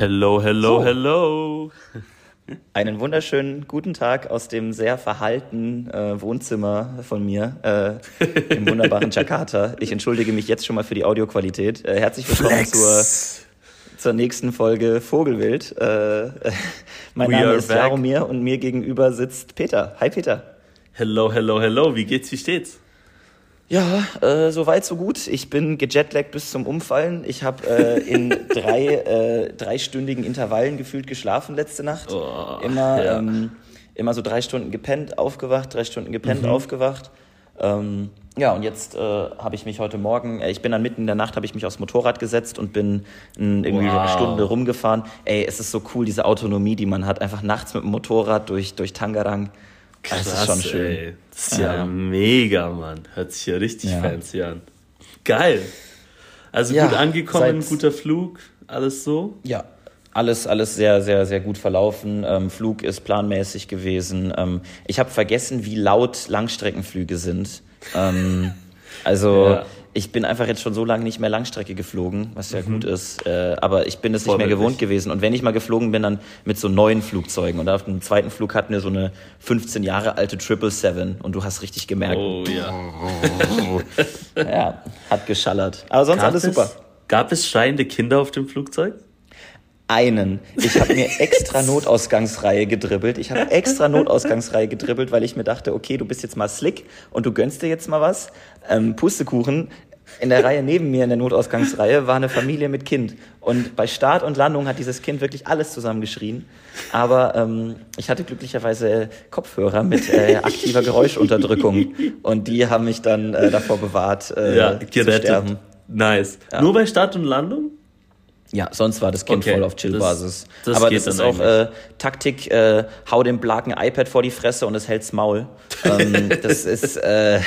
Hello, hello, so. hello. Einen wunderschönen guten Tag aus dem sehr verhaltenen äh, Wohnzimmer von mir äh, im wunderbaren Jakarta. Ich entschuldige mich jetzt schon mal für die Audioqualität. Äh, herzlich willkommen zur, zur nächsten Folge Vogelwild. Äh, mein We Name ist back. Jaromir und mir gegenüber sitzt Peter. Hi Peter. Hello, hello, hello. Wie geht's, wie steht's? Ja, äh, so weit, so gut. Ich bin gejetlaggt bis zum Umfallen. Ich habe äh, in drei äh, dreistündigen Intervallen gefühlt geschlafen letzte Nacht. Oh, immer, ja. ähm, immer so drei Stunden gepennt, aufgewacht, drei Stunden gepennt, mhm. aufgewacht. Ähm, ja, und jetzt äh, habe ich mich heute Morgen, äh, ich bin dann mitten in der Nacht, habe ich mich aufs Motorrad gesetzt und bin n, irgendwie wow. eine Stunde rumgefahren. Ey, es ist so cool, diese Autonomie, die man hat, einfach nachts mit dem Motorrad durch, durch Tangerang. Krass, das ist schon schön. Ey. Das ist ja, ja mega, Mann. Hört sich ja richtig ja. fancy an. Geil. Also ja, gut angekommen, guter Flug, alles so? Ja, alles, alles sehr, sehr, sehr gut verlaufen. Ähm, Flug ist planmäßig gewesen. Ähm, ich habe vergessen, wie laut Langstreckenflüge sind. Ähm, also ja ich bin einfach jetzt schon so lange nicht mehr Langstrecke geflogen, was ja mhm. gut ist. Äh, aber ich bin es nicht mehr gewohnt gewesen. Und wenn ich mal geflogen bin, dann mit so neuen Flugzeugen. Und auf dem zweiten Flug hatten wir so eine 15 Jahre alte 777 und du hast richtig gemerkt. Oh ja. ja, hat geschallert. Aber sonst gab alles super. Es, gab es schreiende Kinder auf dem Flugzeug? Einen. Ich habe mir extra Notausgangsreihe gedribbelt. Ich habe extra Notausgangsreihe gedribbelt, weil ich mir dachte, okay, du bist jetzt mal slick und du gönnst dir jetzt mal was. Ähm, Pustekuchen. In der Reihe neben mir in der Notausgangsreihe war eine Familie mit Kind. Und bei Start und Landung hat dieses Kind wirklich alles zusammengeschrien. Aber ähm, ich hatte glücklicherweise Kopfhörer mit äh, aktiver Geräuschunterdrückung. Und die haben mich dann äh, davor bewahrt, äh, ja, zu sterben. Nice. Ja. Nur bei Start und Landung? Ja, sonst war das Kind okay, voll auf Chill-Basis. Aber das ist auch äh, Taktik, äh, hau dem Blaken iPad vor die Fresse und es hält's Maul. ähm, das ist äh,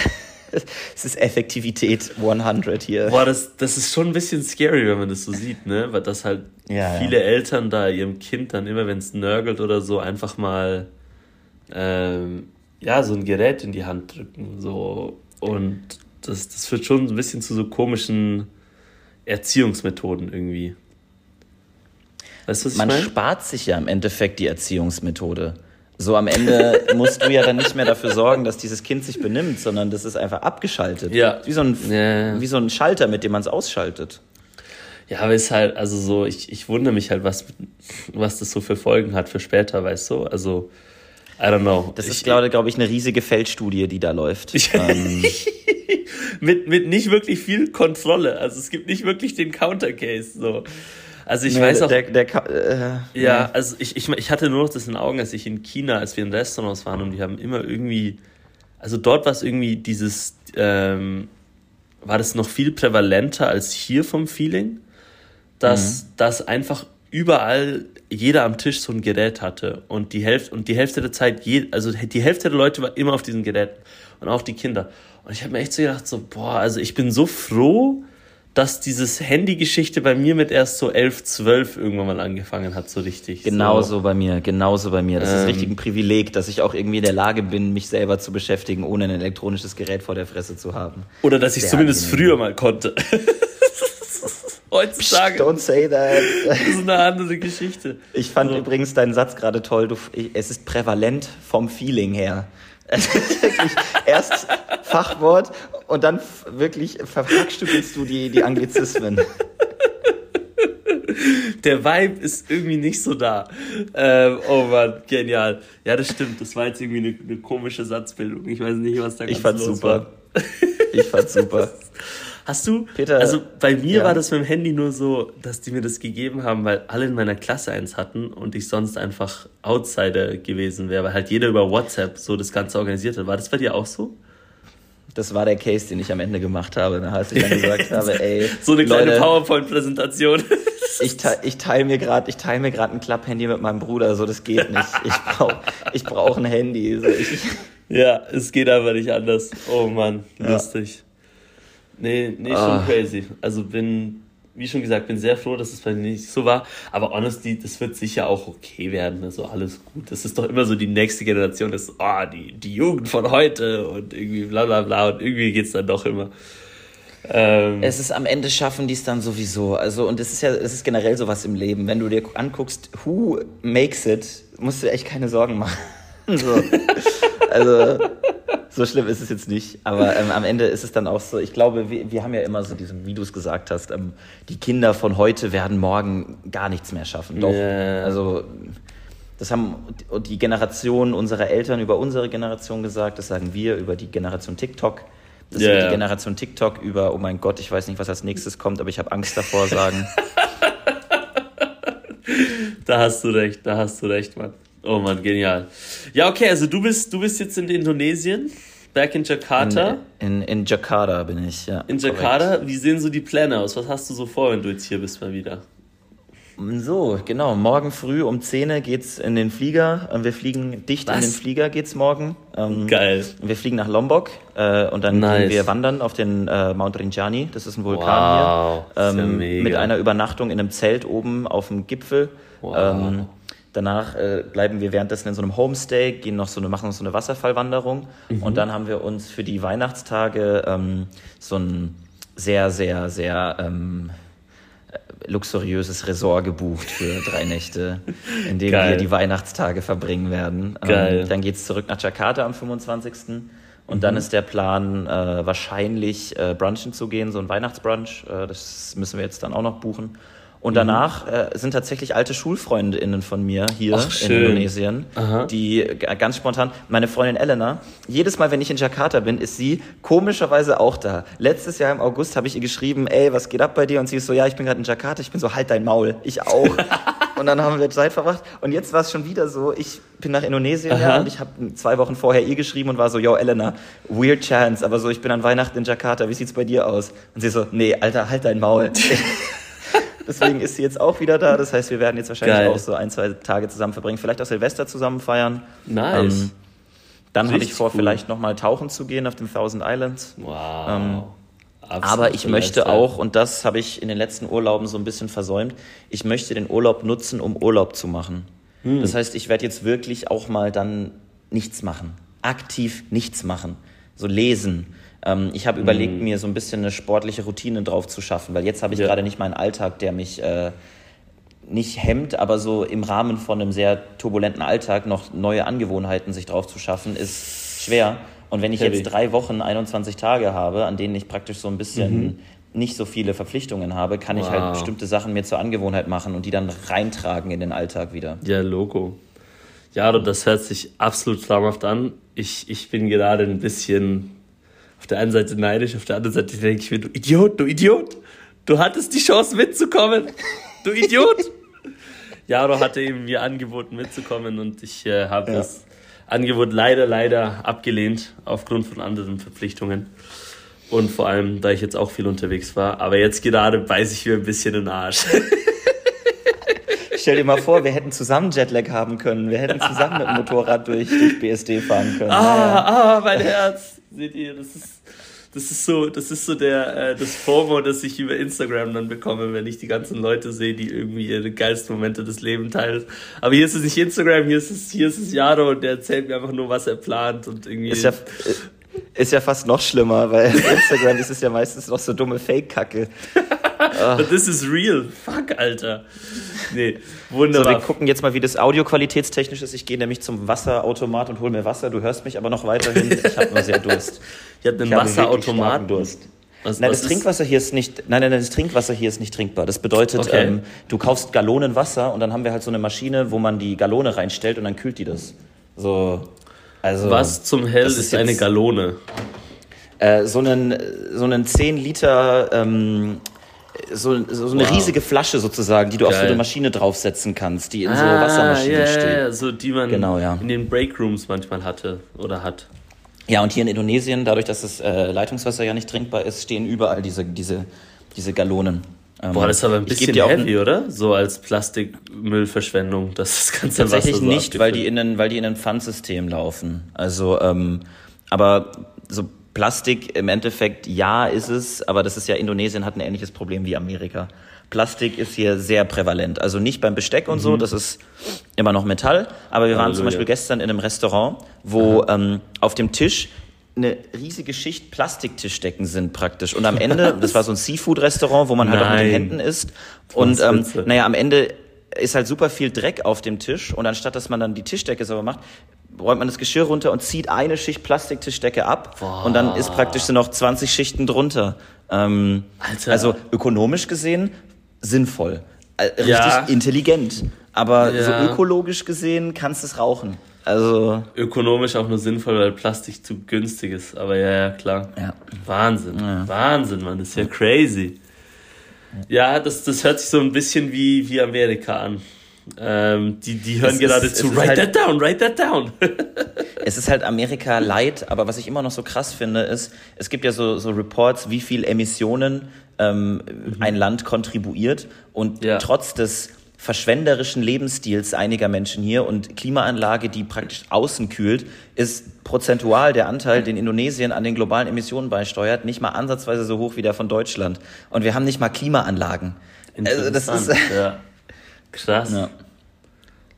es ist Effektivität 100 hier. Boah, das, das ist schon ein bisschen scary, wenn man das so sieht, ne? Weil das halt ja, viele ja. Eltern da ihrem Kind dann immer, wenn es nörgelt oder so, einfach mal ähm, ja, so ein Gerät in die Hand drücken. So. Und das, das führt schon ein bisschen zu so komischen Erziehungsmethoden irgendwie. Weißt du, was Man ich mein? spart sich ja im Endeffekt die Erziehungsmethode. So am Ende musst du ja dann nicht mehr dafür sorgen, dass dieses Kind sich benimmt, sondern das ist einfach abgeschaltet. Ja. Wie so ein, ja. wie so ein Schalter, mit dem man es ausschaltet. Ja, aber ist halt, also so, ich, ich wundere mich halt, was, was das so für Folgen hat für später, weißt du? Also, I don't know. Das ist, glaube glaub ich, eine riesige Feldstudie, die da läuft. ähm. mit, mit nicht wirklich viel Kontrolle. Also es gibt nicht wirklich den Counter-Case. So. Also ich nee, weiß auch. Der, der, äh, ja, also ich, ich, ich hatte nur noch das in den Augen, als ich in China, als wir in Restaurants waren und die haben immer irgendwie, also dort war es irgendwie dieses, ähm, war das noch viel prävalenter als hier vom Feeling, dass, mhm. dass einfach überall jeder am Tisch so ein Gerät hatte und die Hälfte und die Hälfte der Zeit, je, also die Hälfte der Leute war immer auf diesen Geräten und auch die Kinder. Und ich habe mir echt so gedacht, so, boah, also ich bin so froh, dass dieses Handy-Geschichte bei mir mit erst so 11, 12 irgendwann mal angefangen hat, so richtig. Genauso so. bei mir, genauso bei mir. Das ähm, ist richtig ein Privileg, dass ich auch irgendwie in der Lage bin, mich selber zu beschäftigen, ohne ein elektronisches Gerät vor der Fresse zu haben. Oder dass ich zumindest angenehm. früher mal konnte. Heutzutage. Psst, don't say that. Das ist eine andere Geschichte. Ich fand so. übrigens deinen Satz gerade toll. Du, es ist prävalent vom Feeling her. Wirklich erst Fachwort und dann wirklich verfragstückelst du die, die Anglizismen. Der Vibe ist irgendwie nicht so da. Ähm, oh Mann, genial. Ja, das stimmt. Das war jetzt irgendwie eine, eine komische Satzbildung. Ich weiß nicht, was da ganz Ich fand's super. War. Ich fand's super. Hast du, Peter, also bei mir ja. war das mit dem Handy nur so, dass die mir das gegeben haben, weil alle in meiner Klasse eins hatten und ich sonst einfach Outsider gewesen wäre, weil halt jeder über WhatsApp so das Ganze organisiert hat. War das bei dir auch so? Das war der Case, den ich am Ende gemacht habe, ne, als ich dann gesagt habe, ey. So eine kleine PowerPoint-Präsentation. ich, te ich teile mir gerade teil ein Klapp-Handy mit meinem Bruder, so das geht nicht. Ich brauche ich brauch ein Handy. So, ich, ja, es geht einfach nicht anders. Oh Mann, lustig. Ja. Nee, nee, schon ah. crazy. Also bin, wie schon gesagt, bin sehr froh, dass es bei mir nicht so war. Aber honestly, das wird sicher auch okay werden. Also alles gut. Das ist doch immer so die nächste Generation, das oh, die, die Jugend von heute und irgendwie bla bla bla. Und irgendwie geht es dann doch immer. Ähm. Es ist am Ende schaffen die es dann sowieso. Also, und es ist ja, es ist generell sowas im Leben. Wenn du dir anguckst, who makes it, musst du echt keine Sorgen machen. So. also, so schlimm ist es jetzt nicht. Aber ähm, am Ende ist es dann auch so, ich glaube, wir, wir haben ja immer so diesen, wie du es gesagt hast, ähm, die Kinder von heute werden morgen gar nichts mehr schaffen. Doch. Yeah. Also, das haben die Generation unserer Eltern über unsere Generation gesagt, das sagen wir über die Generation TikTok. Das yeah. wird die Generation TikTok über, oh mein Gott, ich weiß nicht, was als nächstes kommt, aber ich habe Angst davor sagen. da hast du recht, da hast du recht, Mann. Oh Mann, genial. Ja, okay, also du bist, du bist jetzt in Indonesien, back in Jakarta. In, in, in Jakarta bin ich, ja. In Jakarta, korrekt. wie sehen so die Pläne aus? Was hast du so vor, wenn du jetzt hier bist mal wieder? So, genau. Morgen früh um 10 Uhr geht's in den Flieger. Wir fliegen dicht Was? in den Flieger geht's morgen. Ähm, Geil. Wir fliegen nach Lombok äh, und dann nice. gehen wir wandern auf den äh, Mount Rinjani. Das ist ein Vulkan wow, hier. Ähm, ja mit einer Übernachtung in einem Zelt oben auf dem Gipfel. Wow. Ähm, Danach äh, bleiben wir währenddessen in so einem Homestay, gehen noch so eine, machen noch so eine Wasserfallwanderung mhm. und dann haben wir uns für die Weihnachtstage ähm, so ein sehr, sehr, sehr ähm, luxuriöses Resort gebucht für drei Nächte, in dem Geil. wir die Weihnachtstage verbringen werden. Ähm, Geil. Ähm, dann geht's zurück nach Jakarta am 25. Und mhm. dann ist der Plan, äh, wahrscheinlich äh, brunchen zu gehen, so ein Weihnachtsbrunch. Äh, das müssen wir jetzt dann auch noch buchen. Und danach mhm. äh, sind tatsächlich alte SchulfreundInnen von mir hier Ach, in Indonesien, Aha. die ganz spontan, meine Freundin Elena, jedes Mal, wenn ich in Jakarta bin, ist sie komischerweise auch da. Letztes Jahr im August habe ich ihr geschrieben, ey, was geht ab bei dir? Und sie ist so, ja, ich bin gerade in Jakarta. Ich bin so, halt dein Maul. Ich auch. und dann haben wir Zeit verbracht. Und jetzt war es schon wieder so, ich bin nach Indonesien ja, und ich habe zwei Wochen vorher ihr geschrieben und war so, yo, Elena, weird chance, aber so, ich bin an Weihnachten in Jakarta, wie sieht's bei dir aus? Und sie so, nee, Alter, halt dein Maul. Deswegen ist sie jetzt auch wieder da. Das heißt, wir werden jetzt wahrscheinlich Geil. auch so ein, zwei Tage zusammen verbringen. Vielleicht auch Silvester zusammen feiern. Nice. Ähm, dann habe ich vor, cool. vielleicht nochmal tauchen zu gehen auf den Thousand Islands. Wow. Ähm, aber ich möchte auch, und das habe ich in den letzten Urlauben so ein bisschen versäumt, ich möchte den Urlaub nutzen, um Urlaub zu machen. Hm. Das heißt, ich werde jetzt wirklich auch mal dann nichts machen. Aktiv nichts machen. So lesen, ähm, ich habe überlegt, mhm. mir so ein bisschen eine sportliche Routine drauf zu schaffen, weil jetzt habe ich ja. gerade nicht meinen Alltag, der mich äh, nicht hemmt, aber so im Rahmen von einem sehr turbulenten Alltag noch neue Angewohnheiten sich drauf zu schaffen, ist schwer. Und wenn ich Heavy. jetzt drei Wochen, 21 Tage habe, an denen ich praktisch so ein bisschen mhm. nicht so viele Verpflichtungen habe, kann wow. ich halt bestimmte Sachen mir zur Angewohnheit machen und die dann reintragen in den Alltag wieder. Ja, Logo. Ja, das hört sich absolut traumhaft an. Ich, ich bin gerade ein bisschen auf der einen Seite neidisch, auf der anderen Seite denke ich mir, du Idiot, du Idiot, du hattest die Chance mitzukommen, du Idiot. Jaro hatte eben mir angeboten mitzukommen und ich äh, habe ja. das Angebot leider, leider abgelehnt aufgrund von anderen Verpflichtungen. Und vor allem, da ich jetzt auch viel unterwegs war. Aber jetzt gerade beiße ich mir ein bisschen den Arsch. Stell dir mal vor, wir hätten zusammen Jetlag haben können. Wir hätten zusammen mit dem Motorrad durch, durch BSD fahren können. Ah, ah, mein Herz. Seht ihr, das ist, das ist so, das ist so der, äh, das FOMO, das ich über Instagram dann bekomme, wenn ich die ganzen Leute sehe, die irgendwie ihre geilsten Momente des Lebens teilen. Aber hier ist es nicht Instagram, hier ist es, hier ist es Jaro und der erzählt mir einfach nur, was er plant und irgendwie. Ist ja, ist ja fast noch schlimmer, weil Instagram ist es ja meistens noch so dumme Fake-Kacke. But this is real. Fuck, Alter. Nee, wunderbar. So, wir gucken jetzt mal, wie das audioqualitätstechnisch ist. Ich gehe nämlich zum Wasserautomat und hole mir Wasser. Du hörst mich aber noch weiterhin. Ich habe nur sehr Durst. Ich habe einen Wasserautomat. Durst. Was, nein, was das Trinkwasser hier ist nicht. Nein, nein, das Trinkwasser hier ist nicht trinkbar. Das bedeutet, okay. ähm, du kaufst Gallonen Wasser und dann haben wir halt so eine Maschine, wo man die Gallone reinstellt und dann kühlt die das. So. Also. Was zum Hell ist, ist eine Gallone? Äh, so einen so einen 10 Liter ähm, so, so eine wow. riesige Flasche sozusagen, die du Geil. auf so eine Maschine draufsetzen kannst, die in ah, so Wassermaschinen yeah, steht. Ja, so die man genau, ja. in den Breakrooms manchmal hatte oder hat. Ja, und hier in Indonesien, dadurch, dass das äh, Leitungswasser ja nicht trinkbar ist, stehen überall diese, diese, diese Gallonen. Ähm, Boah, das ist aber ein bisschen heavy, oder? So als Plastikmüllverschwendung, das ganze Tatsächlich Wasser so nicht, weil die, in ein, weil die in ein Pfandsystem laufen. Also, ähm, aber so Plastik im Endeffekt, ja, ist es, aber das ist ja, Indonesien hat ein ähnliches Problem wie Amerika. Plastik ist hier sehr prävalent. Also nicht beim Besteck und mhm. so, das ist immer noch Metall. Aber wir waren Halleluja. zum Beispiel gestern in einem Restaurant, wo ähm, auf dem Tisch eine riesige Schicht Plastiktischdecken sind praktisch. Und am Ende, das war so ein Seafood-Restaurant, wo man halt Nein. auch mit den Händen isst. Und ähm, naja, am Ende ist halt super viel Dreck auf dem Tisch. Und anstatt dass man dann die Tischdecke sauber macht, räumt man das Geschirr runter und zieht eine Schicht Plastiktischdecke ab. Boah. Und dann ist praktisch so noch 20 Schichten drunter. Ähm. Also ökonomisch gesehen sinnvoll. Äh, richtig ja. intelligent. Aber ja. so ökologisch gesehen kannst du es rauchen. Also ökonomisch auch nur sinnvoll, weil Plastik zu günstig ist. Aber ja, ja, klar. Ja. Wahnsinn. Ja. Wahnsinn, Mann. Das ist ja crazy. Ja, das, das hört sich so ein bisschen wie, wie Amerika an. Ähm, die, die hören es gerade ist, zu, write halt, that down, write that down. es ist halt Amerika light, aber was ich immer noch so krass finde, ist, es gibt ja so, so Reports, wie viel Emissionen ähm, mhm. ein Land kontribuiert und ja. trotz des verschwenderischen Lebensstils einiger Menschen hier und Klimaanlage, die praktisch außen kühlt, ist prozentual der Anteil, den Indonesien an den globalen Emissionen beisteuert, nicht mal ansatzweise so hoch wie der von Deutschland. Und wir haben nicht mal Klimaanlagen. Also das ist ja. krass. Ja.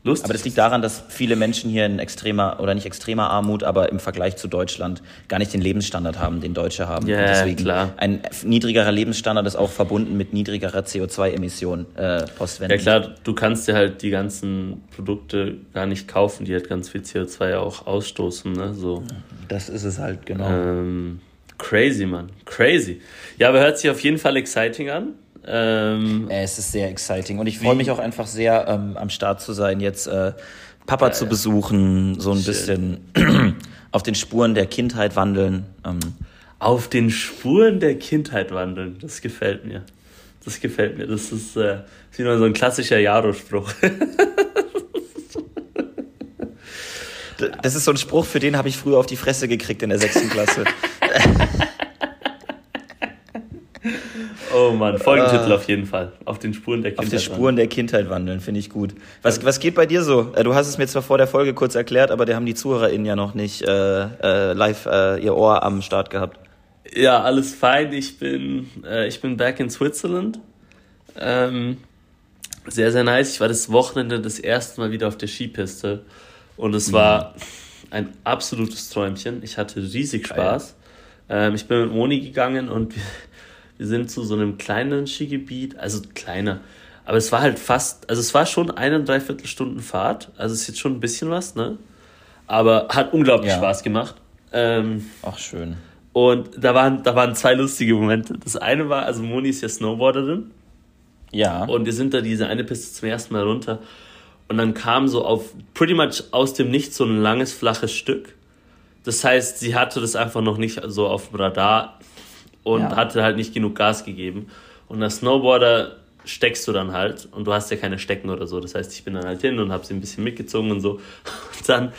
Lustig. Aber das liegt daran, dass viele Menschen hier in extremer oder nicht extremer Armut, aber im Vergleich zu Deutschland gar nicht den Lebensstandard haben, den Deutsche haben. Ja, deswegen klar. Ein niedrigerer Lebensstandard ist auch verbunden mit niedrigerer CO2-Emission äh, postwende. Ja klar, du kannst dir halt die ganzen Produkte gar nicht kaufen, die halt ganz viel CO2 auch ausstoßen. Ne? So. Das ist es halt, genau. Ähm, crazy, Mann. Crazy. Ja, aber hört sich auf jeden Fall exciting an. Ähm, es ist sehr exciting und ich freue mich auch einfach sehr, ähm, am Start zu sein, jetzt äh, Papa ja, zu besuchen, so ein Shit. bisschen auf den Spuren der Kindheit wandeln. Ähm. Auf den Spuren der Kindheit wandeln, das gefällt mir. Das gefällt mir. Das ist, äh, ist wieder so ein klassischer Jaro-Spruch. das ist so ein Spruch, für den habe ich früher auf die Fresse gekriegt in der sechsten Klasse. Oh Mann, Folgentitel uh, auf jeden Fall. Auf den Spuren der Kindheit. Auf den Spuren wandeln. der Kindheit wandeln, finde ich gut. Was, was geht bei dir so? Äh, du hast es mir zwar vor der Folge kurz erklärt, aber da haben die ZuhörerInnen ja noch nicht äh, äh, live äh, ihr Ohr am Start gehabt. Ja, alles fein. Ich bin, äh, ich bin back in Switzerland. Ähm, sehr, sehr nice. Ich war das Wochenende das erste Mal wieder auf der Skipiste und es war mhm. ein absolutes Träumchen. Ich hatte riesig Spaß. Ähm, ich bin mit Moni gegangen und wir sind zu so einem kleinen Skigebiet, also kleiner, aber es war halt fast, also es war schon eine und dreiviertel Stunden Fahrt, also es ist jetzt schon ein bisschen was, ne? Aber hat unglaublich ja. Spaß gemacht. Ähm, Ach, schön. Und da waren, da waren zwei lustige Momente. Das eine war, also Moni ist ja Snowboarderin. Ja. Und wir sind da diese eine Piste zum ersten Mal runter. Und dann kam so auf, pretty much aus dem Nichts so ein langes, flaches Stück. Das heißt, sie hatte das einfach noch nicht so auf dem Radar und ja. hatte halt nicht genug Gas gegeben. Und als Snowboarder steckst du dann halt und du hast ja keine Stecken oder so. Das heißt, ich bin dann halt hin und habe sie ein bisschen mitgezogen und so. Und dann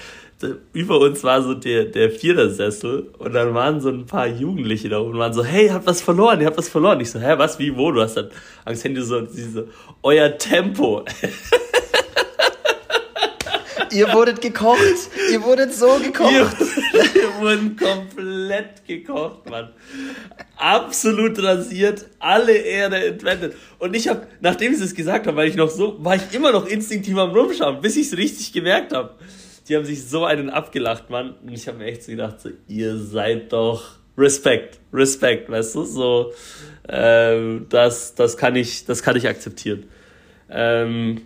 über uns war so der, der Vierersessel und dann waren so ein paar Jugendliche da oben und waren so, hey, ihr habt was verloren, ihr habt was verloren. Ich so, hä, was, wie, wo? Du hast dann Angst, Handy so, sie so, euer Tempo. Ihr wurdet gekocht. Ihr wurdet so gekocht. Wir, wir wurden komplett gekocht, Mann. Absolut rasiert, alle Erde entwendet. Und ich habe, nachdem sie es gesagt haben, weil ich noch so, war ich immer noch instinktiv am Rumschauen, bis ich es richtig gemerkt habe. Die haben sich so einen abgelacht, Mann. Und ich habe mir echt so gedacht, so, ihr seid doch Respekt, Respekt, weißt du, so, ähm, das, das kann ich, das kann ich akzeptieren. Ähm,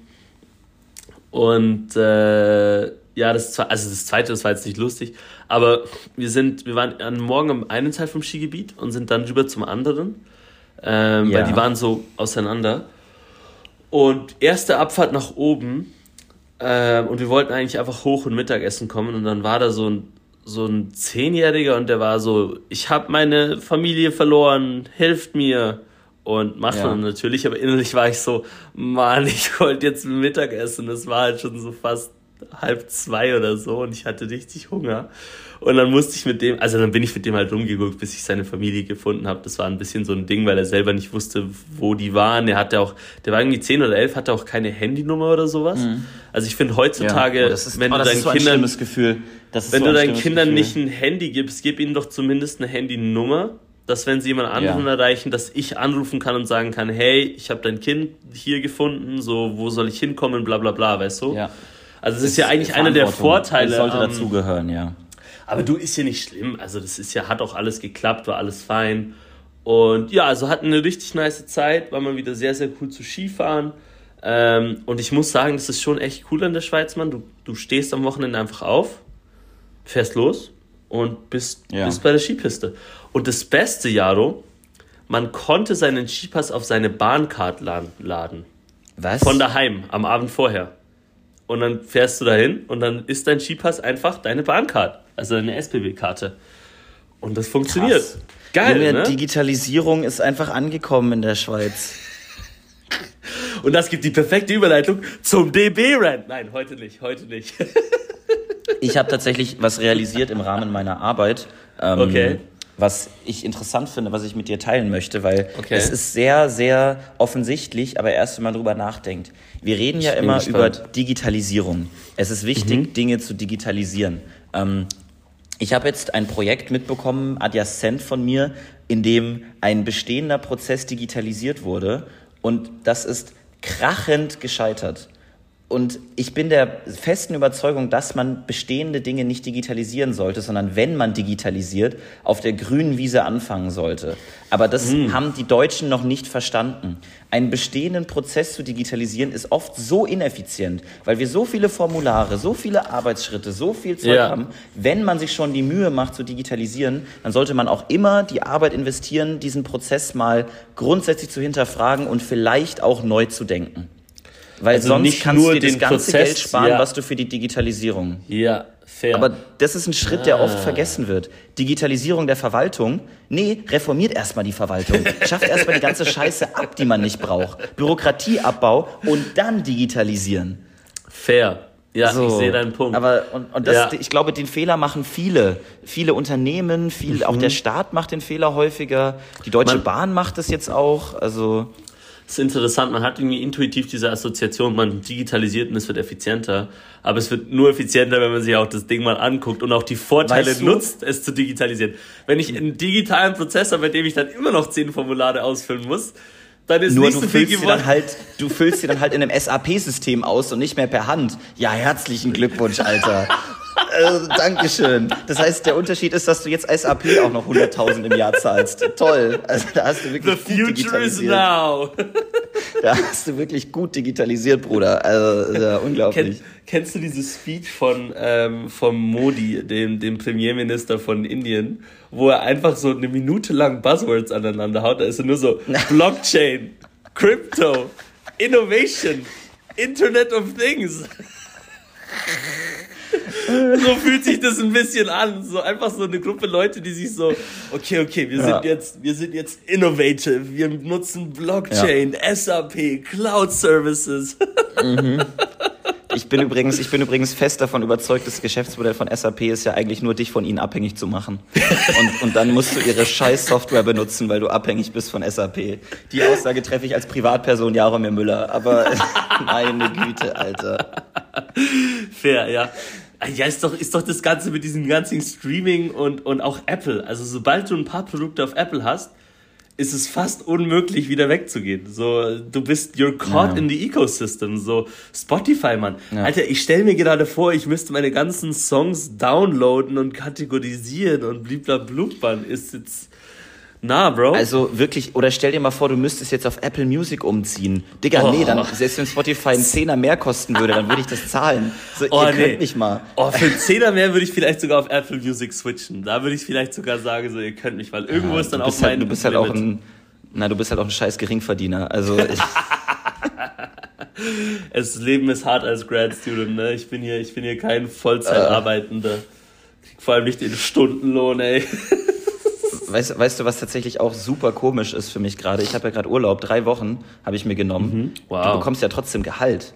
und äh, ja, das, also das zweite, das war jetzt nicht lustig, aber wir sind, wir waren an Morgen am einen Teil vom Skigebiet und sind dann rüber zum anderen, ähm, ja. weil die waren so auseinander. Und erste Abfahrt nach oben ähm, und wir wollten eigentlich einfach hoch und Mittagessen kommen und dann war da so ein so ein Zehnjähriger und der war so, ich habe meine Familie verloren, hilft mir und macht ja. man natürlich, aber innerlich war ich so, Mann, ich wollte jetzt Mittagessen. Das war halt schon so fast halb zwei oder so und ich hatte richtig Hunger. Und dann musste ich mit dem, also dann bin ich mit dem halt rumgeguckt, bis ich seine Familie gefunden habe. Das war ein bisschen so ein Ding, weil er selber nicht wusste, wo die waren. Er hatte auch, der war irgendwie zehn oder elf, hatte auch keine Handynummer oder sowas. Mhm. Also ich finde heutzutage, ja. oh, ist, wenn oh, du deinen so Kindern, Gefühl. wenn so du deinen Kindern Gefühl. nicht ein Handy gibst, gib ihnen doch zumindest eine Handynummer dass wenn sie jemand anderen ja. erreichen, dass ich anrufen kann und sagen kann, hey, ich habe dein Kind hier gefunden, so wo soll ich hinkommen, bla bla bla, weißt du? Ja. Also es ist, ist ja eigentlich einer der Vorteile. Das sollte ähm, dazugehören, ja. Aber du ist ja nicht schlimm. Also das ist ja, hat auch alles geklappt, war alles fein. Und ja, also hatten eine richtig nice Zeit, war mal wieder sehr, sehr cool zu Skifahren. Ähm, und ich muss sagen, das ist schon echt cool an der Schweiz, Mann. Du, du stehst am Wochenende einfach auf, fährst los und bist, ja. bist bei der Skipiste. Und das Beste, Jaro, man konnte seinen Skipass auf seine Bahncard laden. Was? Von daheim, am Abend vorher. Und dann fährst du dahin und dann ist dein Skipass einfach deine Bahncard, also deine SBB-Karte. Und das funktioniert. Krass. Geil, Junge, ne? Digitalisierung ist einfach angekommen in der Schweiz. Und das gibt die perfekte Überleitung zum DB-Rant. Nein, heute nicht, heute nicht. ich habe tatsächlich was realisiert im Rahmen meiner Arbeit. Ähm, okay. Was ich interessant finde, was ich mit dir teilen möchte, weil okay. es ist sehr, sehr offensichtlich, aber erst wenn man drüber nachdenkt. Wir reden ja immer gespannt. über Digitalisierung. Es ist wichtig, mhm. Dinge zu digitalisieren. Ähm, ich habe jetzt ein Projekt mitbekommen, adjacent von mir, in dem ein bestehender Prozess digitalisiert wurde. Und das ist krachend gescheitert. Und ich bin der festen Überzeugung, dass man bestehende Dinge nicht digitalisieren sollte, sondern wenn man digitalisiert, auf der grünen Wiese anfangen sollte. Aber das mhm. haben die Deutschen noch nicht verstanden. Einen bestehenden Prozess zu digitalisieren ist oft so ineffizient, weil wir so viele Formulare, so viele Arbeitsschritte, so viel Zeug ja. haben. Wenn man sich schon die Mühe macht zu digitalisieren, dann sollte man auch immer die Arbeit investieren, diesen Prozess mal grundsätzlich zu hinterfragen und vielleicht auch neu zu denken. Weil also sonst nicht kannst nur du dir das ganze Prozess, Geld sparen, ja. was du für die Digitalisierung. Ja, fair. Aber das ist ein Schritt, der ah. oft vergessen wird. Digitalisierung der Verwaltung. Nee, reformiert erstmal die Verwaltung. Schafft erstmal die ganze Scheiße ab, die man nicht braucht. Bürokratieabbau und dann digitalisieren. Fair. Ja, so, ich sehe deinen Punkt. Aber und, und das, ja. ich glaube, den Fehler machen viele. Viele Unternehmen, viel, mhm. auch der Staat macht den Fehler häufiger. Die Deutsche man, Bahn macht es jetzt auch. Also ist interessant, man hat irgendwie intuitiv diese Assoziation, man digitalisiert und es wird effizienter. Aber es wird nur effizienter, wenn man sich auch das Ding mal anguckt und auch die Vorteile weißt du? nutzt, es zu digitalisieren. Wenn ich einen digitalen Prozessor, bei dem ich dann immer noch zehn Formulare ausfüllen muss, dann ist Nur nicht du so viel füllst geworden. Halt, du füllst sie dann halt in einem SAP-System aus und nicht mehr per Hand. Ja, herzlichen Glückwunsch, Alter. Äh, Dankeschön. Das heißt, der Unterschied ist, dass du jetzt SAP auch noch 100.000 im Jahr zahlst. Toll. Also da hast du wirklich The gut future is now. da hast du wirklich gut digitalisiert, Bruder. Also ja, unglaublich. Kenn, kennst du dieses Speech von ähm, vom Modi, dem, dem Premierminister von Indien, wo er einfach so eine Minute lang Buzzwords aneinander haut? Da ist er nur so Blockchain, Crypto, Innovation, Internet of Things so fühlt sich das ein bisschen an. So einfach so eine Gruppe Leute, die sich so, okay, okay, wir ja. sind jetzt, wir sind jetzt innovative, wir nutzen Blockchain, ja. SAP, Cloud Services. Mhm. Ich bin übrigens, ich bin übrigens fest davon überzeugt, das Geschäftsmodell von SAP ist ja eigentlich nur dich von ihnen abhängig zu machen. Und, und dann musst du ihre scheiß Software benutzen, weil du abhängig bist von SAP. Die Aussage treffe ich als Privatperson Jaromir Müller, aber meine Güte, Alter. Fair, ja. Ja, ist doch, ist doch das Ganze mit diesem ganzen Streaming und, und auch Apple. Also sobald du ein paar Produkte auf Apple hast, ist es fast unmöglich, wieder wegzugehen. So, du bist, you're caught ja. in the ecosystem. So, Spotify, Mann. Ja. Alter, ich stell mir gerade vor, ich müsste meine ganzen Songs downloaden und kategorisieren und bliblablub, Mann. Ist jetzt, na, Bro. Also wirklich, oder stell dir mal vor, du müsstest jetzt auf Apple Music umziehen. Digga, oh. nee, dann, selbst wenn Spotify einen Zehner mehr kosten würde, dann würde ich das zahlen. So, oh, ihr nee. könnt mich mal. Oh, für einen Zehner mehr würde ich vielleicht sogar auf Apple Music switchen. Da würde ich vielleicht sogar sagen, so, ihr könnt mich, weil irgendwo ja, ist dann auch halt, mein. Du bist halt auch ein, na, du bist halt auch ein scheiß Geringverdiener. Also, ich, Das Leben ist hart als Grad Student, ne? Ich bin hier, ich bin hier kein Vollzeitarbeitender. Krieg vor allem nicht den Stundenlohn, ey weißt, weißt du, was tatsächlich auch super komisch ist für mich gerade? Ich habe ja gerade Urlaub, drei Wochen habe ich mir genommen. Mhm. Wow. Du bekommst ja trotzdem Gehalt.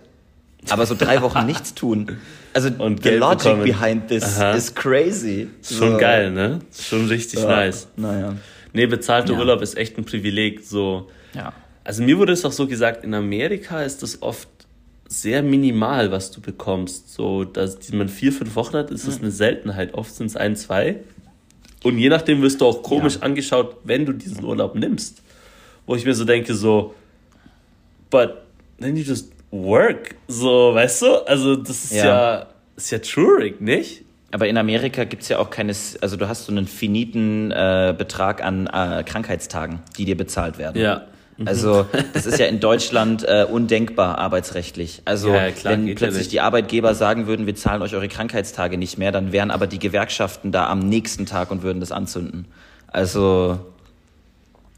Aber so drei Wochen nichts tun. Also Und the logic bekommen. behind this Aha. is crazy. Schon so. geil, ne? Schon richtig ja. nice. Naja. Nee, bezahlter ja. Urlaub ist echt ein Privileg. So. Ja. Also mir wurde es auch so gesagt, in Amerika ist das oft sehr minimal, was du bekommst. So, dass man vier, fünf Wochen hat, ist das eine Seltenheit. Oft sind es ein, zwei. Und je nachdem wirst du auch komisch ja. angeschaut, wenn du diesen Urlaub nimmst. Wo ich mir so denke, so, but then you just work. So, weißt du? Also, das ist ja, ja ist ja trurig, nicht? Aber in Amerika gibt es ja auch keine, also du hast so einen finiten äh, Betrag an äh, Krankheitstagen, die dir bezahlt werden. Ja. Mhm. Also das ist ja in Deutschland äh, undenkbar arbeitsrechtlich. Also ja, klar, wenn plötzlich ja die Arbeitgeber sagen würden, wir zahlen euch eure Krankheitstage nicht mehr, dann wären aber die Gewerkschaften da am nächsten Tag und würden das anzünden. Also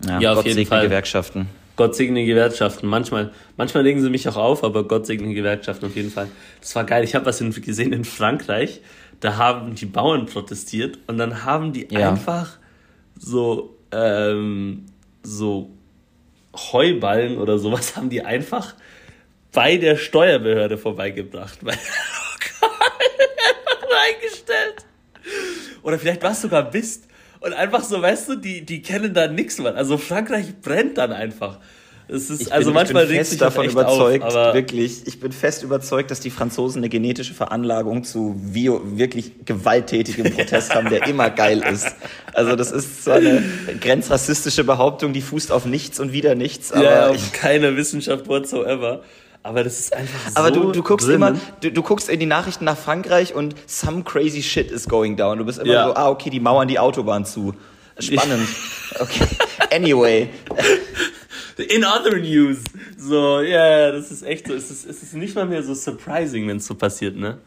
ja, ja Gott segne Gewerkschaften. Gott segne Gewerkschaften. Manchmal, manchmal legen sie mich auch auf, aber Gott segne Gewerkschaften auf jeden Fall. Das war geil. Ich habe was in, gesehen in Frankreich. Da haben die Bauern protestiert und dann haben die ja. einfach so ähm, so Heuballen oder sowas haben die einfach bei der Steuerbehörde vorbeigebracht. reingestellt. Oder vielleicht war es sogar Bist. Und einfach so, weißt du, die, die kennen da nichts, Mann. Also Frankreich brennt dann einfach. Es ist, ich also bin, manchmal ich bin fest davon überzeugt, auf, wirklich, ich bin fest überzeugt, dass die Franzosen eine genetische Veranlagung zu bio, wirklich gewalttätigem Protest haben, der immer geil ist. Also das ist so eine grenzrassistische Behauptung, die fußt auf nichts und wieder nichts. Aber ja, auf keine Wissenschaft whatsoever. Aber das ist einfach so. Aber du, du guckst drin. immer, du, du guckst in die Nachrichten nach Frankreich und some crazy shit is going down. Du bist immer ja. so, ah, okay, die mauern die Autobahn zu. Spannend. Okay. Anyway. In other news. So, ja, yeah, das ist echt so. Es ist, es ist nicht mal mehr so surprising, wenn es so passiert, ne?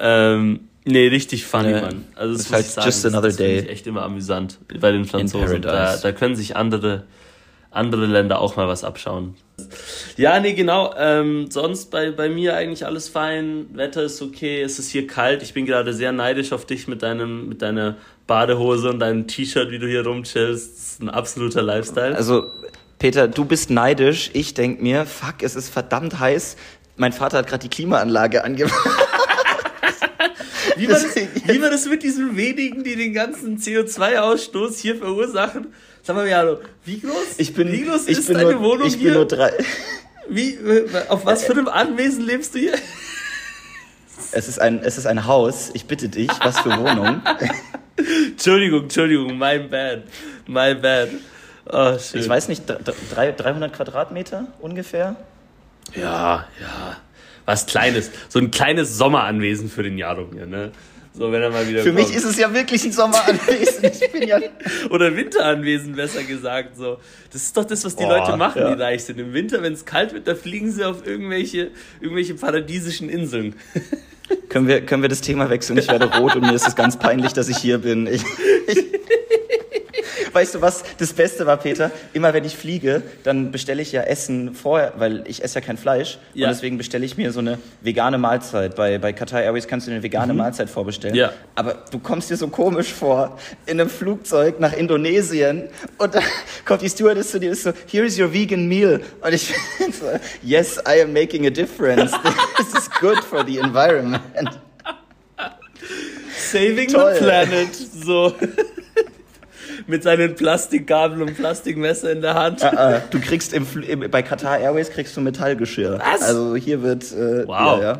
Ähm, nee, richtig funny, ja. Mann. Also, das ist halt sagen, just another das, das day. Echt immer amüsant bei den Franzosen. Da, da können sich andere, andere Länder auch mal was abschauen. Ja, nee, genau. Ähm, sonst bei, bei mir eigentlich alles fein. Wetter ist okay. Es ist hier kalt. Ich bin gerade sehr neidisch auf dich mit deinem, mit deiner Badehose und deinem T-Shirt, wie du hier rumchillst. Das ist ein absoluter Lifestyle. Also, Peter, du bist neidisch. Ich denk mir, fuck, es ist verdammt heiß. Mein Vater hat gerade die Klimaanlage angemacht. wie, war das, wie war das mit diesen wenigen, die den ganzen CO2-Ausstoß hier verursachen? Sag mal, Jano, wie groß, ich bin, wie groß ich ist deine nur, Wohnung ich hier? Ich bin nur drei. Wie, auf was für einem Anwesen lebst du hier? Es ist ein, es ist ein Haus. Ich bitte dich, was für Wohnung? Entschuldigung, Entschuldigung, my bad, my bad. Oh, ich weiß nicht, 300 Quadratmeter ungefähr? Ja, ja. Was Kleines. So ein kleines Sommeranwesen für den Jaromir, ne? So, wenn er mal wieder Für kommt. mich ist es ja wirklich ein Sommeranwesen. Ich bin ja Oder Winteranwesen, besser gesagt. So. Das ist doch das, was die oh, Leute machen, ja. die reich sind. Im Winter, wenn es kalt wird, da fliegen sie auf irgendwelche, irgendwelche paradiesischen Inseln. Können wir, können wir das Thema wechseln? Ich werde rot und mir ist es ganz peinlich, dass ich hier bin. Ich, ich, weißt du was? Das Beste war, Peter, immer wenn ich fliege, dann bestelle ich ja Essen vorher, weil ich esse ja kein Fleisch. Ja. Und deswegen bestelle ich mir so eine vegane Mahlzeit. Bei, bei Qatar Airways kannst du eine vegane mhm. Mahlzeit vorbestellen. Ja. Aber du kommst dir so komisch vor, in einem Flugzeug nach Indonesien und dann kommt die Stewardess zu dir und ist so, here is your vegan meal. Und ich bin so, yes, I am making a difference. This is good for the environment. Saving Toll. the planet. So mit seinen Plastikgabeln und Plastikmesser in der Hand. Ah, ah. Du kriegst im, im, bei Qatar Airways kriegst du Metallgeschirr. Was? Also hier wird äh, wow. Ja, ja.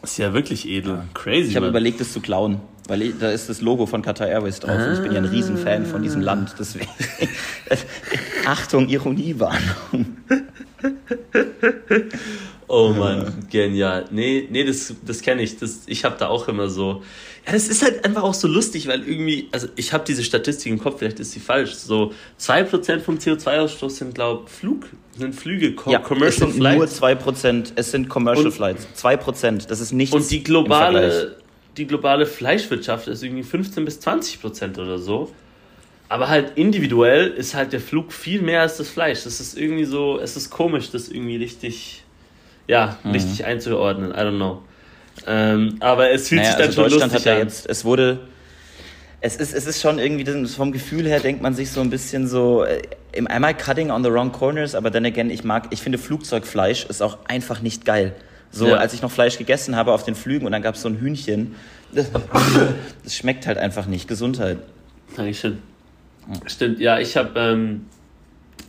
Das ist ja wirklich edel. Ja. Crazy. Ich habe überlegt, es zu klauen, weil ich, da ist das Logo von Qatar Airways drauf ah. und ich bin ja ein Riesenfan von diesem Land. Deswegen. Achtung, Ironiewarnung. Oh Mann, genial. Nee, nee, das, das kenne ich. Das, ich habe da auch immer so. Ja, das ist halt einfach auch so lustig, weil irgendwie, also ich habe diese Statistik im Kopf, vielleicht ist sie falsch. So 2% vom CO2-Ausstoß sind, glaube Flug, sind Flüge, Co ja, Commercial es sind Flights. Nur 2%, es sind Commercial und, Flights. 2%, das ist nichts. Und die globale, die globale Fleischwirtschaft ist irgendwie 15 bis 20% oder so. Aber halt individuell ist halt der Flug viel mehr als das Fleisch. Das ist irgendwie so, es ist komisch, das irgendwie richtig ja, mhm. richtig einzuordnen. I don't know. Ähm, aber es fühlt naja, sich dann also schon Deutschland lustig hat ja jetzt, es wurde, es ist, es ist schon irgendwie, vom Gefühl her denkt man sich so ein bisschen so, äh, am I cutting on the wrong corners? Aber dann again, ich mag, ich finde Flugzeugfleisch ist auch einfach nicht geil. So, ja. als ich noch Fleisch gegessen habe auf den Flügen und dann gab es so ein Hühnchen, das, das, schmeckt halt einfach nicht. Gesundheit. Dankeschön. Stimmt, ja, ich habe, ähm,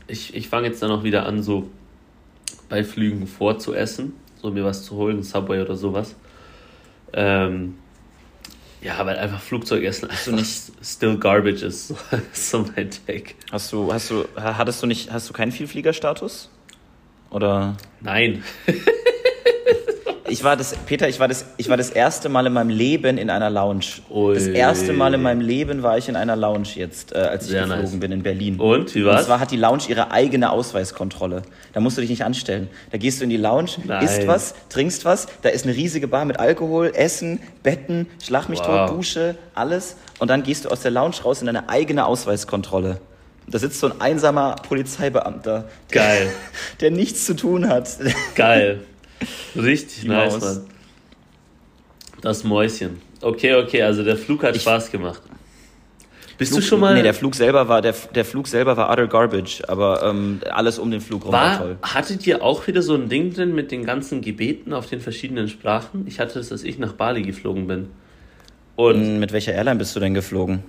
ich, ich fange jetzt dann auch wieder an, so bei Flügen vorzuessen, so mir was zu holen, Subway oder sowas. Ähm, ja, weil einfach Flugzeugessen einfach nicht still garbage ist, so, so mein Take. Hast du, hast du, hattest du nicht, hast du keinen Vielfliegerstatus? Oder? Nein. ich, war das, Peter, ich war das, ich war das erste Mal in meinem Leben in einer Lounge. Ui. Das erste Mal in meinem Leben war ich in einer Lounge jetzt, äh, als ich Sehr geflogen nice. bin in Berlin. Und, wie war's? Und zwar hat die Lounge ihre eigene Ausweiskontrolle. Da musst du dich nicht anstellen. Da gehst du in die Lounge, Nein. isst was, trinkst was, da ist eine riesige Bar mit Alkohol, Essen, Betten, Schlag mich wow. tot, Dusche, alles. Und dann gehst du aus der Lounge raus in deine eigene Ausweiskontrolle. Da sitzt so ein einsamer Polizeibeamter. Geil. Der, der nichts zu tun hat. Geil. Richtig Die nice, Maus. Mann. Das Mäuschen. Okay, okay, also der Flug hat ich, Spaß gemacht. Bist Flug, du schon mal. Nee, der Flug selber war, der, der Flug selber war utter garbage, aber ähm, alles um den Flug rum war, war toll. Hattet ihr auch wieder so ein Ding drin mit den ganzen Gebeten auf den verschiedenen Sprachen? Ich hatte das, als ich nach Bali geflogen bin. Und mit welcher Airline bist du denn geflogen?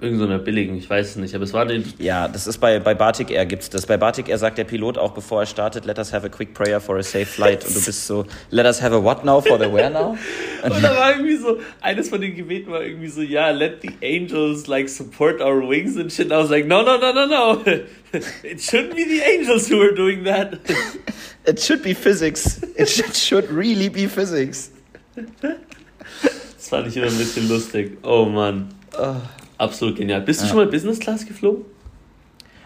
Irgendeiner so billigen, ich weiß es nicht, aber es war den. Ja, das ist bei, bei Batik Air gibt's das. Bei Batik Air sagt der Pilot auch, bevor er startet, let us have a quick prayer for a safe flight. Und du bist so, let us have a what now for the where now? Und da war irgendwie so, eines von den Gebeten war irgendwie so, ja, yeah, let the angels like support our wings and shit. And I was like, no, no, no, no, no. It shouldn't be the angels who are doing that. It should be physics. It should, should really be physics. Das fand ich immer ein bisschen lustig. Oh Mann. Oh. Absolut genial. Bist du schon mal Business Class geflogen?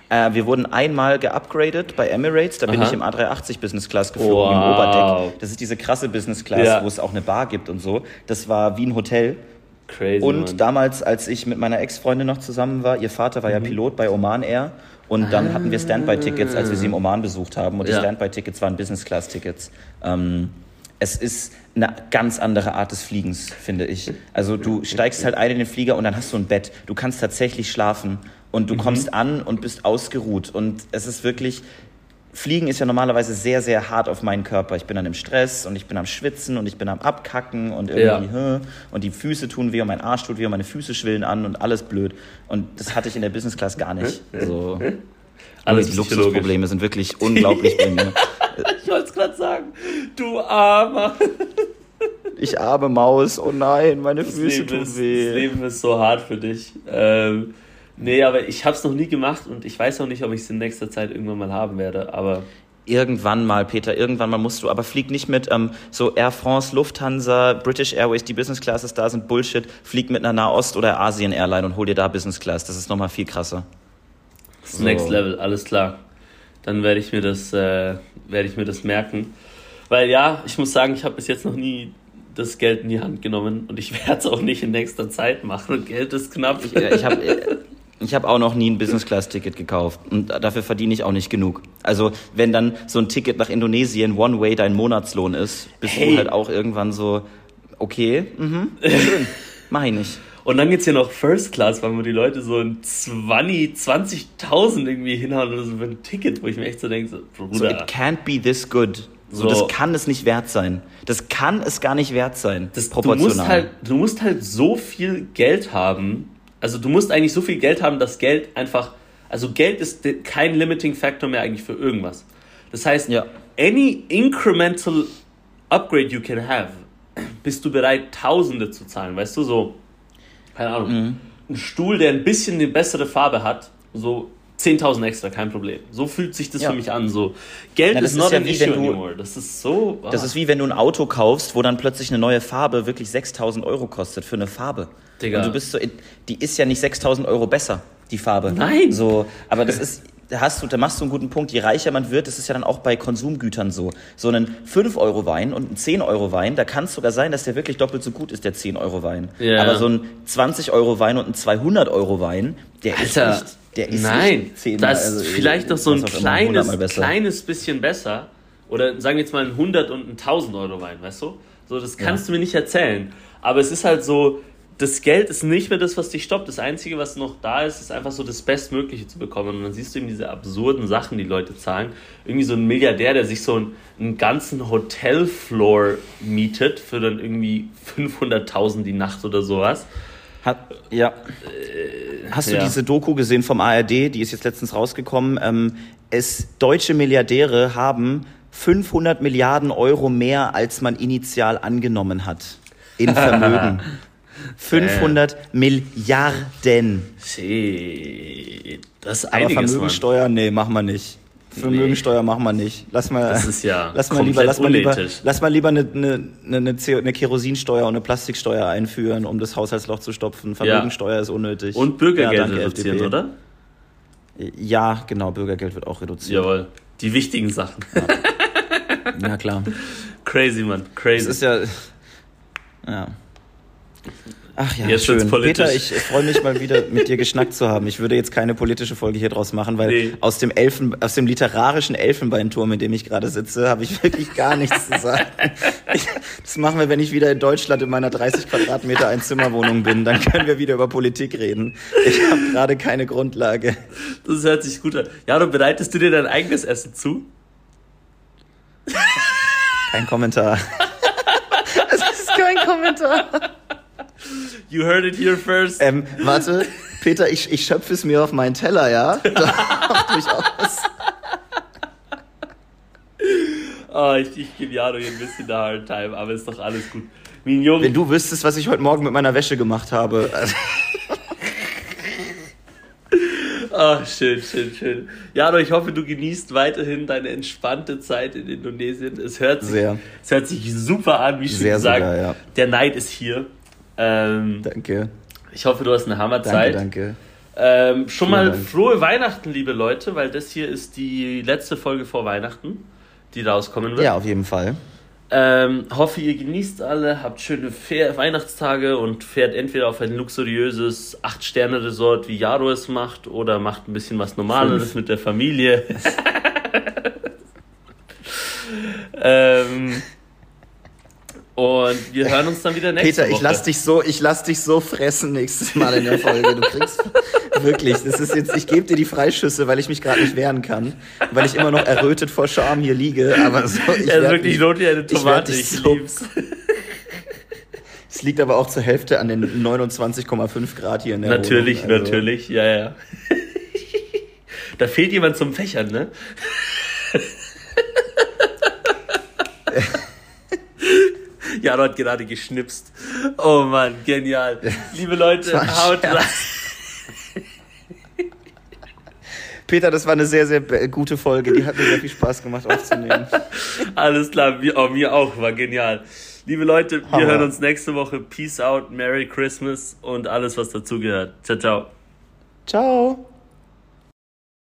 Äh, wir wurden einmal geupgradet bei Emirates, da bin Aha. ich im A380 Business Class geflogen, wow. im Oberdeck. Das ist diese krasse Business Class, ja. wo es auch eine Bar gibt und so. Das war wie ein Hotel. Crazy. Und Mann. damals, als ich mit meiner Ex-Freundin noch zusammen war, ihr Vater war mhm. ja Pilot bei Oman Air. Und dann hatten wir Standby-Tickets, als wir sie im Oman besucht haben. Und die Standby-Tickets waren Business-Class-Tickets. Ähm, es ist eine ganz andere Art des Fliegens, finde ich. Also du steigst halt ein in den Flieger und dann hast du ein Bett. Du kannst tatsächlich schlafen und du mhm. kommst an und bist ausgeruht. Und es ist wirklich, Fliegen ist ja normalerweise sehr, sehr hart auf meinen Körper. Ich bin dann im Stress und ich bin am Schwitzen und ich bin am Abkacken und irgendwie, ja. und die Füße tun weh und mein Arsch tut weh und meine Füße schwillen an und alles blöd. Und das hatte ich in der Business Class gar nicht. So. Alles die Luxusprobleme sind wirklich unglaublich bei mir. ich wollte es gerade sagen. Du Armer. ich arme Maus. Oh nein, meine das Füße tun ist, weh. Das Leben ist so hart für dich. Ähm, nee, aber ich habe es noch nie gemacht und ich weiß auch nicht, ob ich es in nächster Zeit irgendwann mal haben werde. Aber Irgendwann mal, Peter, irgendwann mal musst du, aber flieg nicht mit ähm, so Air France, Lufthansa, British Airways, die Business Classes da sind Bullshit. Flieg mit einer Nahost- oder Asien Airline und hol dir da Business Class. Das ist nochmal viel krasser. Das so. Next Level, alles klar. Dann werde ich mir das, äh, werde ich mir das merken. Weil ja, ich muss sagen, ich habe bis jetzt noch nie das Geld in die Hand genommen und ich werde es auch nicht in nächster Zeit machen. Und Geld ist knapp. Ich, ich habe äh, ich hab auch noch nie ein Business-Class-Ticket gekauft und dafür verdiene ich auch nicht genug. Also wenn dann so ein Ticket nach Indonesien One-Way dein Monatslohn ist, bist hey. du halt auch irgendwann so, okay, mhm, schön, mach ich nicht. Und dann geht's hier noch First Class, weil man die Leute so in 20, 20.000 irgendwie hinhauen oder so für ein Ticket, wo ich mir echt so denke, so, Bruder. So, it can't be this good. So, das kann es nicht wert sein. Das kann es gar nicht wert sein. Das, proportional. Du musst, halt, du musst halt so viel Geld haben. Also du musst eigentlich so viel Geld haben, dass Geld einfach. Also Geld ist kein Limiting Factor mehr eigentlich für irgendwas. Das heißt, ja. any incremental upgrade you can have, bist du bereit, Tausende zu zahlen. Weißt du, so keine Ahnung, mhm. ein Stuhl, der ein bisschen eine bessere Farbe hat, so 10.000 extra, kein Problem. So fühlt sich das ja. für mich an. So Geld ja, ist not ja an issue anymore. Das ist so. Ah. Das ist wie wenn du ein Auto kaufst, wo dann plötzlich eine neue Farbe wirklich 6.000 Euro kostet für eine Farbe. Digga. Und du bist so, die ist ja nicht 6.000 Euro besser, die Farbe. Nein. So, aber das ist da hast du, da machst du einen guten Punkt. Je reicher man wird, das ist ja dann auch bei Konsumgütern so. So einen 5-Euro-Wein und einen 10-Euro-Wein, da kann es sogar sein, dass der wirklich doppelt so gut ist, der 10-Euro-Wein. Ja. Aber so ein 20-Euro-Wein und ein 200-Euro-Wein, der Alter, ist nicht, der ist nein, 10 das ist also, vielleicht noch so ein kleines, kleines bisschen besser. Oder sagen wir jetzt mal ein 100 und ein 1000-Euro-Wein, weißt du? So, das kannst ja. du mir nicht erzählen. Aber es ist halt so, das Geld ist nicht mehr das, was dich stoppt. Das Einzige, was noch da ist, ist einfach so das Bestmögliche zu bekommen. Und dann siehst du eben diese absurden Sachen, die Leute zahlen. Irgendwie so ein Milliardär, der sich so einen, einen ganzen Hotelfloor mietet für dann irgendwie 500.000 die Nacht oder sowas. Hat, ja. Hast du ja. diese Doku gesehen vom ARD? Die ist jetzt letztens rausgekommen. Ähm, es, deutsche Milliardäre haben 500 Milliarden Euro mehr, als man initial angenommen hat. In Vermögen. 500 äh. Milliarden. Shit. Das ist einiges, Aber Vermögensteuer, Mann. nee, machen wir nicht. Vermögensteuer nee. machen wir nicht. Lass mal, das ist ja lass mal lieber, lass mal lieber, lass mal lieber eine, eine, eine, eine Kerosinsteuer und eine Plastiksteuer einführen, um das Haushaltsloch zu stopfen. Vermögensteuer ja. ist unnötig. Und Bürgergeld ja, reduzieren, FDP. oder? Ja, genau, Bürgergeld wird auch reduziert. Jawohl. Die wichtigen Sachen. Ja, ja klar. Crazy, man. Crazy. Das ist ja. Ja. Ach ja, jetzt schön. Peter, ich freue mich mal wieder mit dir geschnackt zu haben. Ich würde jetzt keine politische Folge hier draus machen, weil nee. aus dem Elfen, aus dem literarischen Elfenbeinturm, in dem ich gerade sitze, habe ich wirklich gar nichts zu sagen. Ich, das machen wir, wenn ich wieder in Deutschland in meiner 30 Quadratmeter Einzimmerwohnung bin. Dann können wir wieder über Politik reden. Ich habe gerade keine Grundlage. Das hört sich gut an. Ja, du bereitest du dir dein eigenes Essen zu? Kein Kommentar. Es ist kein Kommentar. You heard it here first. Ähm, warte, Peter, ich, ich schöpfe es mir auf meinen Teller, ja? Durchaus. Oh, ich, ich gebe Jano hier ein bisschen der Hard Time, aber ist doch alles gut. Mignon. Wenn du wüsstest, was ich heute Morgen mit meiner Wäsche gemacht habe. Ach, schön, schön, schön. Jano, ich hoffe, du genießt weiterhin deine entspannte Zeit in Indonesien. Es hört sich, Sehr. Es hört sich super an, wie schon Sehr gesagt. Sogar, ja. Der Neid ist hier. Ähm, danke. Ich hoffe, du hast eine Hammerzeit. Danke, danke. Ähm, schon Vielen mal Dank. frohe Weihnachten, liebe Leute, weil das hier ist die letzte Folge vor Weihnachten, die rauskommen wird. Ja, auf jeden Fall. Ähm, hoffe, ihr genießt alle, habt schöne Fair Weihnachtstage und fährt entweder auf ein luxuriöses 8-Sterne-Resort, wie Jaro es macht, oder macht ein bisschen was Normales Fünf. mit der Familie. ähm, und wir hören uns dann wieder nächste Peter, Woche. Peter, ich lass dich so, ich lass dich so fressen nächstes Mal in der Folge. Du kriegst wirklich, das ist jetzt, ich gebe dir die Freischüsse, weil ich mich gerade nicht wehren kann, weil ich immer noch errötet vor Scham hier liege. Aber so, ich ja, wirklich not wie eine Tomate. Ich, ich so, lieb's. Es liegt aber auch zur Hälfte an den 29,5 Grad hier in der Natürlich, Wohnung, also. natürlich, ja, ja. da fehlt jemand zum Fächern, ne? Jaro hat gerade geschnipst. Oh Mann, genial. Liebe Leute, haut rein. Peter, das war eine sehr, sehr gute Folge. Die hat mir sehr viel Spaß gemacht aufzunehmen. Alles klar, mir, oh, mir auch, war genial. Liebe Leute, wir Hammer. hören uns nächste Woche. Peace out, Merry Christmas und alles, was dazugehört. Ciao, ciao. Ciao.